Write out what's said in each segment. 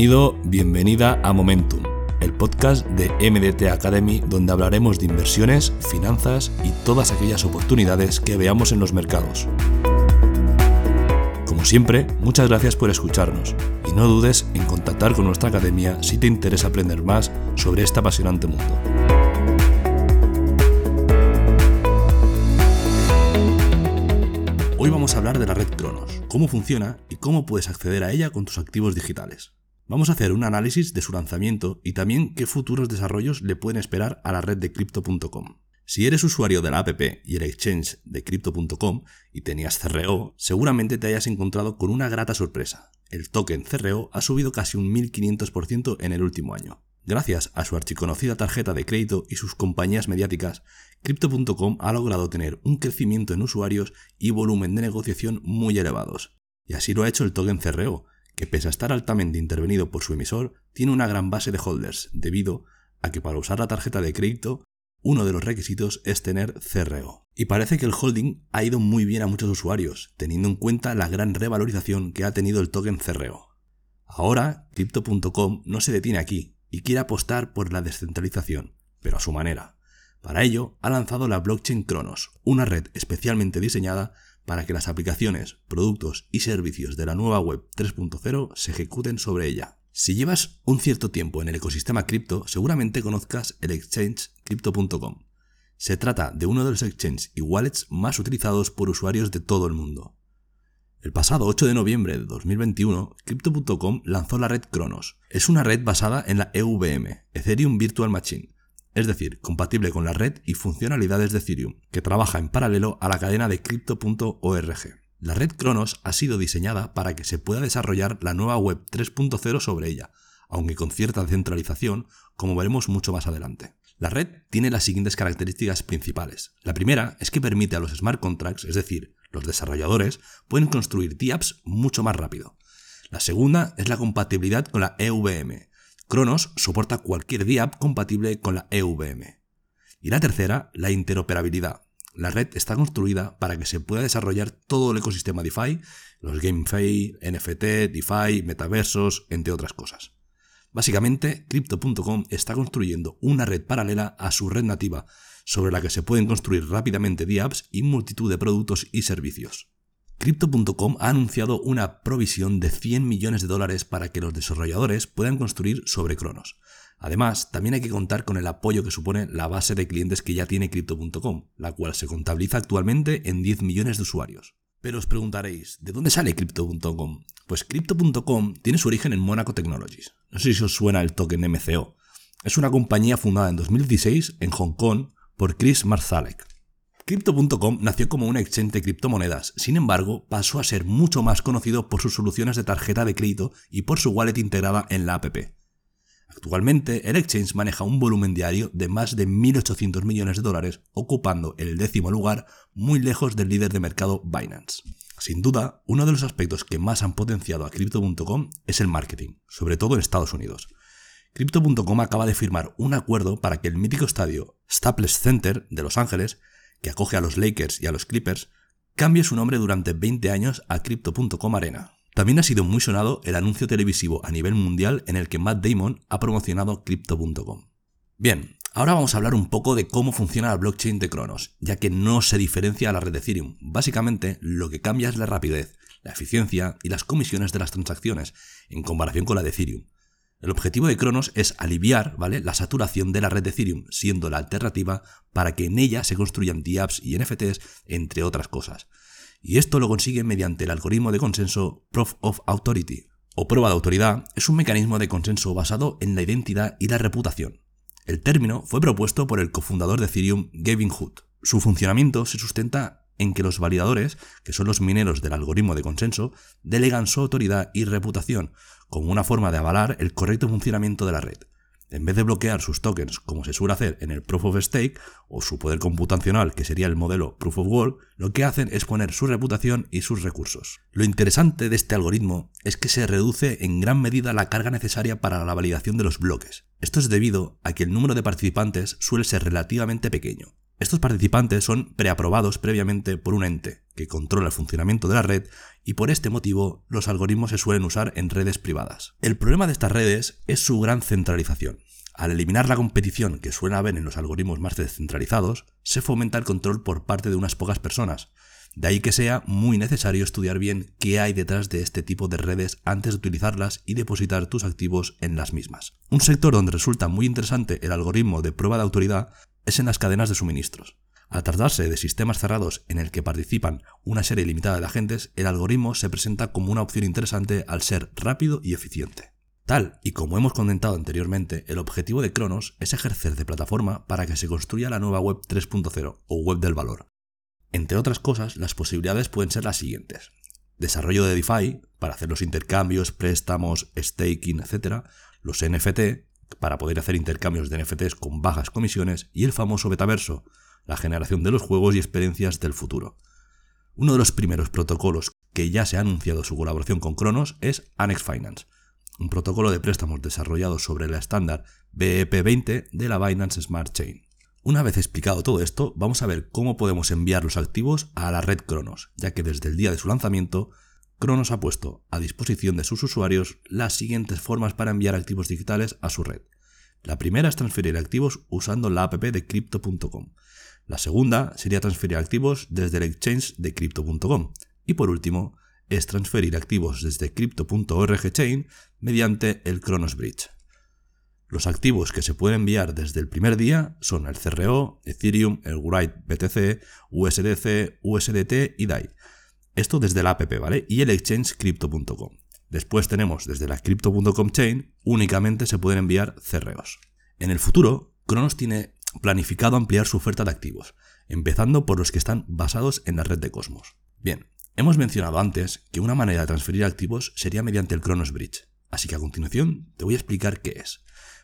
Bienvenido, bienvenida a Momentum, el podcast de MDT Academy donde hablaremos de inversiones, finanzas y todas aquellas oportunidades que veamos en los mercados. Como siempre, muchas gracias por escucharnos y no dudes en contactar con nuestra academia si te interesa aprender más sobre este apasionante mundo. Hoy vamos a hablar de la red Cronos, cómo funciona y cómo puedes acceder a ella con tus activos digitales. Vamos a hacer un análisis de su lanzamiento y también qué futuros desarrollos le pueden esperar a la red de crypto.com. Si eres usuario de la app y el exchange de crypto.com y tenías CRO, seguramente te hayas encontrado con una grata sorpresa. El token CRO ha subido casi un 1500% en el último año. Gracias a su archiconocida tarjeta de crédito y sus compañías mediáticas, Crypto.com ha logrado tener un crecimiento en usuarios y volumen de negociación muy elevados. Y así lo ha hecho el token CRO, que pese a estar altamente intervenido por su emisor, tiene una gran base de holders, debido a que para usar la tarjeta de crédito, uno de los requisitos es tener CRO. Y parece que el holding ha ido muy bien a muchos usuarios, teniendo en cuenta la gran revalorización que ha tenido el token CRO. Ahora, Crypto.com no se detiene aquí y quiere apostar por la descentralización, pero a su manera. Para ello, ha lanzado la blockchain Cronos, una red especialmente diseñada para que las aplicaciones, productos y servicios de la nueva web 3.0 se ejecuten sobre ella. Si llevas un cierto tiempo en el ecosistema cripto, seguramente conozcas el exchange crypto.com. Se trata de uno de los exchanges y wallets más utilizados por usuarios de todo el mundo. El pasado 8 de noviembre de 2021, Crypto.com lanzó la red Cronos. Es una red basada en la EVM, Ethereum Virtual Machine, es decir, compatible con la red y funcionalidades de Ethereum, que trabaja en paralelo a la cadena de Crypto.org. La red Cronos ha sido diseñada para que se pueda desarrollar la nueva web 3.0 sobre ella, aunque con cierta centralización, como veremos mucho más adelante. La red tiene las siguientes características principales. La primera es que permite a los smart contracts, es decir, los desarrolladores, pueden construir DApps mucho más rápido. La segunda es la compatibilidad con la EVM, Cronos soporta cualquier DApp compatible con la EVM. Y la tercera, la interoperabilidad. La red está construida para que se pueda desarrollar todo el ecosistema DeFi, los GameFi, NFT, DeFi, metaversos, entre otras cosas. Básicamente, Crypto.com está construyendo una red paralela a su red nativa, sobre la que se pueden construir rápidamente DApps y multitud de productos y servicios. Crypto.com ha anunciado una provisión de 100 millones de dólares para que los desarrolladores puedan construir sobre Cronos. Además, también hay que contar con el apoyo que supone la base de clientes que ya tiene Crypto.com, la cual se contabiliza actualmente en 10 millones de usuarios. Pero os preguntaréis, ¿de dónde sale Crypto.com? Pues Crypto.com tiene su origen en Monaco Technologies. No sé si os suena el token MCO. Es una compañía fundada en 2016 en Hong Kong por Chris Marzalek. Crypto.com nació como un exchange de criptomonedas, sin embargo, pasó a ser mucho más conocido por sus soluciones de tarjeta de crédito y por su wallet integrada en la app. Actualmente, el exchange maneja un volumen diario de más de 1.800 millones de dólares, ocupando el décimo lugar, muy lejos del líder de mercado Binance. Sin duda, uno de los aspectos que más han potenciado a Crypto.com es el marketing, sobre todo en Estados Unidos. Crypto.com acaba de firmar un acuerdo para que el mítico estadio Staples Center de Los Ángeles que acoge a los Lakers y a los Clippers, cambie su nombre durante 20 años a Crypto.com Arena. También ha sido muy sonado el anuncio televisivo a nivel mundial en el que Matt Damon ha promocionado Crypto.com. Bien, ahora vamos a hablar un poco de cómo funciona la blockchain de Cronos, ya que no se diferencia a la red de Ethereum. Básicamente, lo que cambia es la rapidez, la eficiencia y las comisiones de las transacciones, en comparación con la de Ethereum. El objetivo de Cronos es aliviar ¿vale? la saturación de la red de Ethereum, siendo la alternativa para que en ella se construyan DApps y NFTs, entre otras cosas. Y esto lo consigue mediante el algoritmo de consenso Proof of Authority, o prueba de autoridad, es un mecanismo de consenso basado en la identidad y la reputación. El término fue propuesto por el cofundador de Ethereum, Gavin Hood. Su funcionamiento se sustenta en que los validadores, que son los mineros del algoritmo de consenso, delegan su autoridad y reputación como una forma de avalar el correcto funcionamiento de la red. En vez de bloquear sus tokens como se suele hacer en el Proof of Stake o su poder computacional que sería el modelo Proof of Work, lo que hacen es poner su reputación y sus recursos. Lo interesante de este algoritmo es que se reduce en gran medida la carga necesaria para la validación de los bloques. Esto es debido a que el número de participantes suele ser relativamente pequeño, Estos participantes son preaprobados previamente por un ente que controla el funcionamiento de la red y por este motivo los algoritmos se suelen usar en redes privadas. El problema de estas redes es su gran centralización. Al eliminar la competición que suele haber en los algoritmos más descentralizados, se fomenta el control por parte de unas pocas personas, de ahí que sea muy necesario estudiar bien qué hay detrás de este tipo de redes antes de utilizarlas y depositar tus activos en las mismas. Un sector donde resulta muy interesante el algoritmo de prueba de autoridad es en las cadenas de suministros. Al tratarse de sistemas cerrados en el que participan una serie limitada de agentes, el algoritmo se presenta como una opción interesante al ser rápido y eficiente. Tal y como hemos comentado anteriormente, el objetivo de Cronos es ejercer de plataforma para que se construya la nueva Web 3.0 o Web del Valor, entre otras cosas, las posibilidades pueden ser las siguientes. Desarrollo de DeFi, para hacer los intercambios, préstamos, staking, etc. Los NFT, para poder hacer intercambios de NFTs con bajas comisiones. Y el famoso metaverso, la generación de los juegos y experiencias del futuro. Uno de los primeros protocolos que ya se ha anunciado su colaboración con Cronos es Annex Finance, un protocolo de préstamos desarrollado sobre la estándar BEP20 de la Binance Smart Chain. Una vez explicado todo esto, vamos a ver cómo podemos enviar los activos a la red Cronos, ya que desde el día de su lanzamiento, Cronos ha puesto a disposición de sus usuarios las siguientes formas para enviar activos digitales a su red. La primera es transferir activos usando la app de crypto.com. La segunda sería transferir activos desde el exchange de crypto.com. Y por último, es transferir activos desde crypto.org chain mediante el Cronos Bridge. Los activos que se pueden enviar desde el primer día son el CRO, Ethereum, el Write BTC, USDC, USDT y DAI. Esto desde la app, ¿vale? Y el exchange crypto.com. Después tenemos desde la crypto.com chain, únicamente se pueden enviar CROs. En el futuro, Cronos tiene planificado ampliar su oferta de activos, empezando por los que están basados en la red de Cosmos. Bien, hemos mencionado antes que una manera de transferir activos sería mediante el Cronos Bridge, así que a continuación te voy a explicar qué es.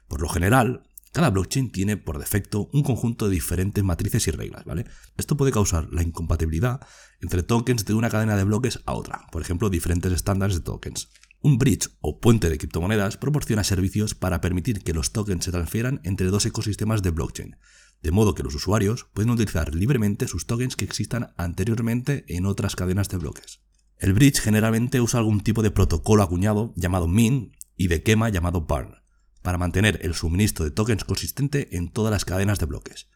Por lo general, cada blockchain tiene por defecto un conjunto de diferentes matrices y reglas, ¿vale? Esto puede causar la incompatibilidad entre tokens de una cadena de bloques a otra, por ejemplo, diferentes estándares de tokens. Un bridge o puente de criptomonedas proporciona servicios para permitir que los tokens se transfieran entre dos ecosistemas de blockchain, de modo que los usuarios pueden utilizar libremente sus tokens que existan anteriormente en otras cadenas de bloques. El bridge generalmente usa algún tipo de protocolo acuñado llamado MIN y de quema llamado burn para mantener el suministro de tokens consistente en todas las cadenas de bloques.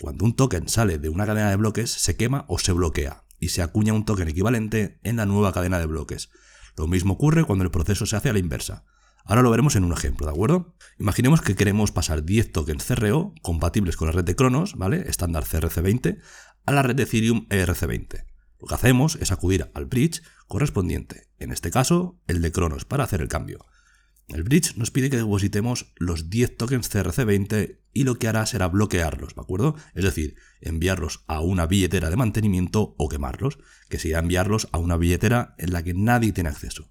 Cuando un token sale de una cadena de bloques, se quema o se bloquea, y se acuña un token equivalente en la nueva cadena de bloques. Lo mismo ocurre cuando el proceso se hace a la inversa. Ahora lo veremos en un ejemplo, ¿de acuerdo? Imaginemos que queremos pasar 10 tokens CRO compatibles con la red de Cronos, ¿vale? Estándar CRC20, a la red de Ethereum ERC20. Lo que hacemos es acudir al bridge correspondiente, en este caso el de Cronos, para hacer el cambio. El bridge nos pide que depositemos los 10 tokens CRC20 y lo que hará será bloquearlos, ¿de acuerdo? Es decir, enviarlos a una billetera de mantenimiento o quemarlos, que sería enviarlos a una billetera en la que nadie tiene acceso.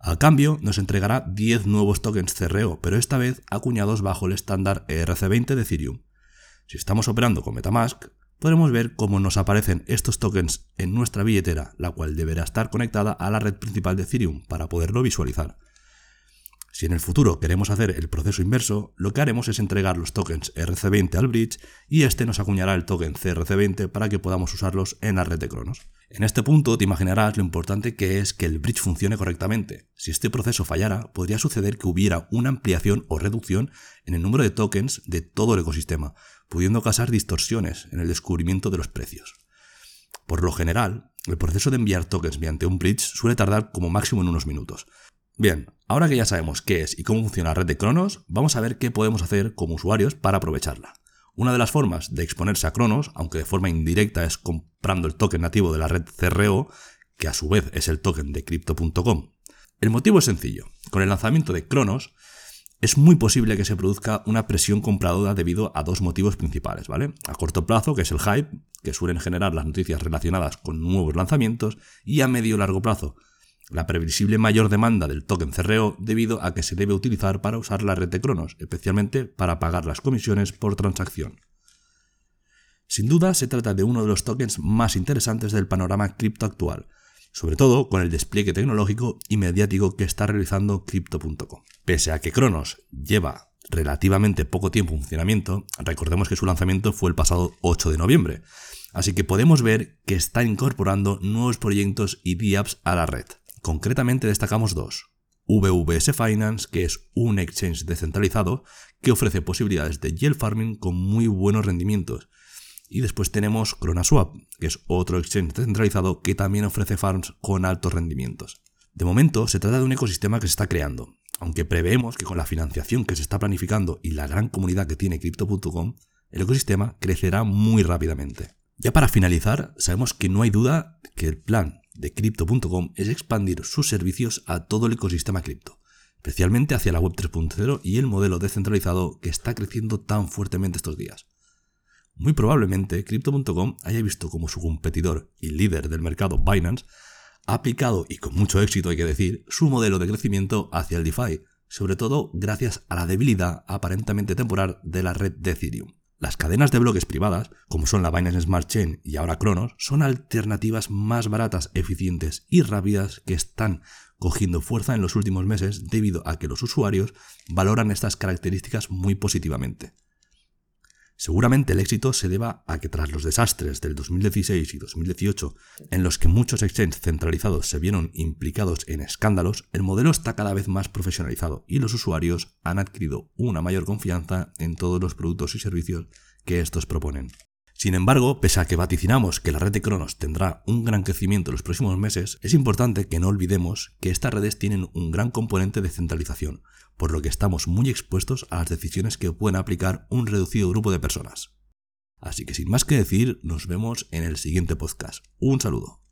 A cambio, nos entregará 10 nuevos tokens CRO, pero esta vez acuñados bajo el estándar ERC20 de Ethereum. Si estamos operando con Metamask, podremos ver cómo nos aparecen estos tokens en nuestra billetera, la cual deberá estar conectada a la red principal de Ethereum para poderlo visualizar. Si en el futuro queremos hacer el proceso inverso, lo que haremos es entregar los tokens RC20 al bridge y este nos acuñará el token CRC20 para que podamos usarlos en la red de Cronos. En este punto te imaginarás lo importante que es que el bridge funcione correctamente. Si este proceso fallara, podría suceder que hubiera una ampliación o reducción en el número de tokens de todo el ecosistema, pudiendo causar distorsiones en el descubrimiento de los precios. Por lo general, el proceso de enviar tokens mediante un bridge suele tardar como máximo en unos minutos, Bien, ahora que ya sabemos qué es y cómo funciona la red de Cronos, vamos a ver qué podemos hacer como usuarios para aprovecharla. Una de las formas de exponerse a Cronos, aunque de forma indirecta es comprando el token nativo de la red CRO, que a su vez es el token de crypto.com. El motivo es sencillo. Con el lanzamiento de Cronos, es muy posible que se produzca una presión compradora debido a dos motivos principales, ¿vale? A corto plazo, que es el hype, que suelen generar las noticias relacionadas con nuevos lanzamientos, y a medio largo plazo, la previsible mayor demanda del token CRO debido a que se debe utilizar para usar la red de Cronos, especialmente para pagar las comisiones por transacción. Sin duda se trata de uno de los tokens más interesantes del panorama cripto actual, sobre todo con el despliegue tecnológico y mediático que está realizando Crypto.com. Pese a que Cronos lleva relativamente poco tiempo en funcionamiento, recordemos que su lanzamiento fue el pasado 8 de noviembre, así que podemos ver que está incorporando nuevos proyectos y DApps a la red. Concretamente destacamos dos. VVS Finance, que es un exchange descentralizado que ofrece posibilidades de yield farming con muy buenos rendimientos. Y después tenemos CronaSwap, que es otro exchange descentralizado que también ofrece farms con altos rendimientos. De momento se trata de un ecosistema que se está creando, aunque preveemos que con la financiación que se está planificando y la gran comunidad que tiene Crypto.com, el ecosistema crecerá muy rápidamente. Ya para finalizar, sabemos que no hay duda que el plan de Crypto.com es expandir sus servicios a todo el ecosistema cripto, especialmente hacia la Web 3.0 y el modelo descentralizado que está creciendo tan fuertemente estos días. Muy probablemente Crypto.com haya visto como su competidor y líder del mercado Binance ha aplicado, y con mucho éxito hay que decir, su modelo de crecimiento hacia el DeFi, sobre todo gracias a la debilidad aparentemente temporal de la red de Ethereum. Las cadenas de bloques privadas, como son la Binance Smart Chain y ahora Cronos, son alternativas más baratas, eficientes y rápidas que están cogiendo fuerza en los últimos meses debido a que los usuarios valoran estas características muy positivamente. Seguramente el éxito se deba a que tras los desastres del 2016 y 2018, en los que muchos exchanges centralizados se vieron implicados en escándalos, el modelo está cada vez más profesionalizado y los usuarios han adquirido una mayor confianza en todos los productos y servicios que estos proponen. Sin embargo, pese a que vaticinamos que la red de Cronos tendrá un gran crecimiento en los próximos meses, es importante que no olvidemos que estas redes tienen un gran componente de centralización, por lo que estamos muy expuestos a las decisiones que pueden aplicar un reducido grupo de personas. Así que sin más que decir, nos vemos en el siguiente podcast. Un saludo.